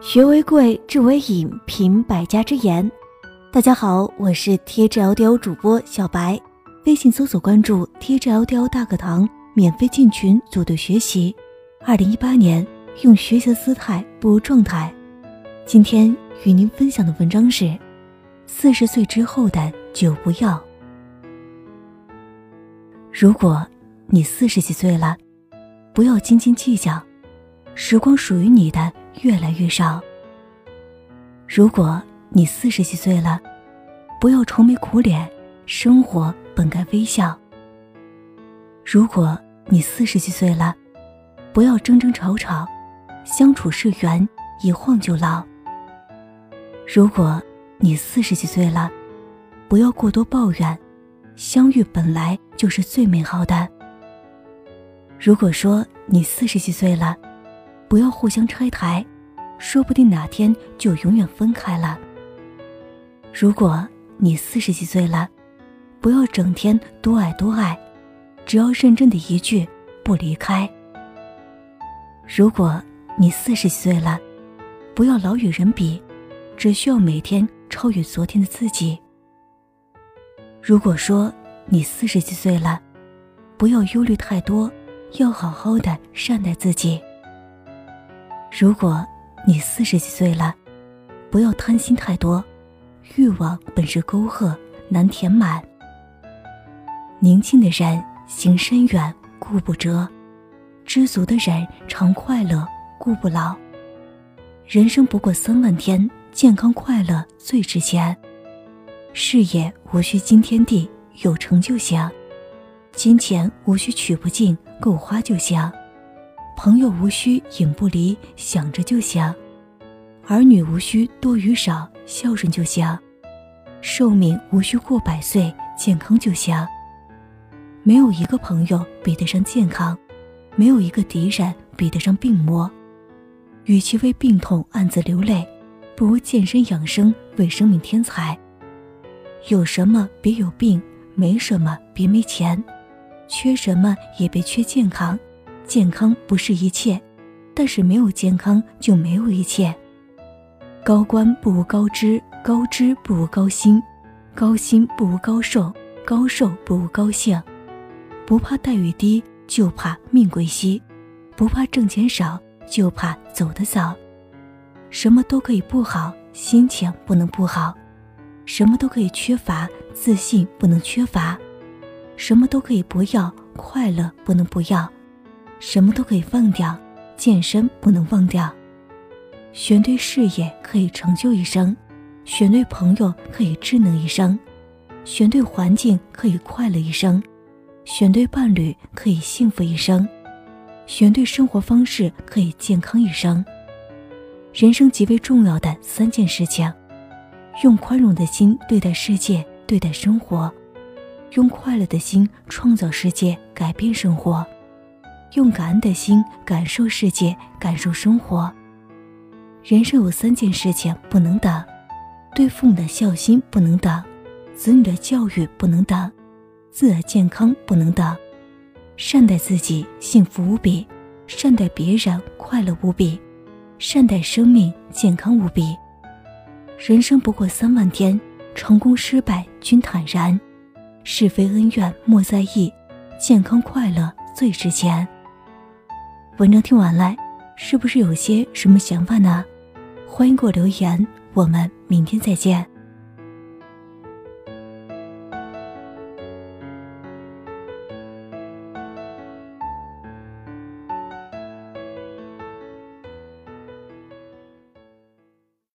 学为贵，智为引，品百家之言。大家好，我是 TJLDL 主播小白，微信搜索关注 TJLDL 大课堂，免费进群组队学习。二零一八年，用学习的姿态步入状态。今天与您分享的文章是：四十岁之后的酒不要。如果你四十几岁了，不要斤斤计较，时光属于你的。越来越少。如果你四十几岁了，不要愁眉苦脸，生活本该微笑。如果你四十几岁了，不要争争吵吵，相处是缘，一晃就老。如果你四十几岁了，不要过多抱怨，相遇本来就是最美好的。如果说你四十几岁了，不要互相拆台，说不定哪天就永远分开了。如果你四十几岁了，不要整天多爱多爱，只要认真的一句不离开。如果你四十几岁了，不要老与人比，只需要每天超越昨天的自己。如果说你四十几岁了，不要忧虑太多，要好好的善待自己。如果你四十几岁了，不要贪心太多，欲望本是沟壑，难填满。宁静的人行深远，顾不折；知足的人常快乐，顾不老。人生不过三万天，健康快乐最值钱。事业无需惊天地，有成就行；金钱无需取不尽，够花就行。朋友无需影不离，想着就行；儿女无需多与少，孝顺就行；寿命无需过百岁，健康就行。没有一个朋友比得上健康，没有一个敌人比得上病魔。与其为病痛暗自流泪，不如健身养生，为生命添彩。有什么别有病，没什么别没钱，缺什么也别缺健康。健康不是一切，但是没有健康就没有一切。高官不如高知，高知不如高薪，高薪不如高寿，高寿不如高兴。不怕待遇低，就怕命贵稀；不怕挣钱少，就怕走得早。什么都可以不好，心情不能不好；什么都可以缺乏，自信不能缺乏；什么都可以不要，快乐不能不要。什么都可以放掉，健身不能忘掉。选对事业可以成就一生，选对朋友可以智能一生，选对环境可以快乐一生，选对伴侣可以幸福一生，选对生活方式可以健康一生。人生极为重要的三件事情：用宽容的心对待世界，对待生活；用快乐的心创造世界，改变生活。用感恩的心感受世界，感受生活。人生有三件事情不能等：对父母的孝心不能等，子女的教育不能等，自我健康不能等。善待自己，幸福无比；善待别人，快乐无比；善待生命，健康无比。人生不过三万天，成功失败均坦然，是非恩怨莫在意，健康快乐最值钱。文章听完了，是不是有些什么想法呢？欢迎给我留言，我们明天再见。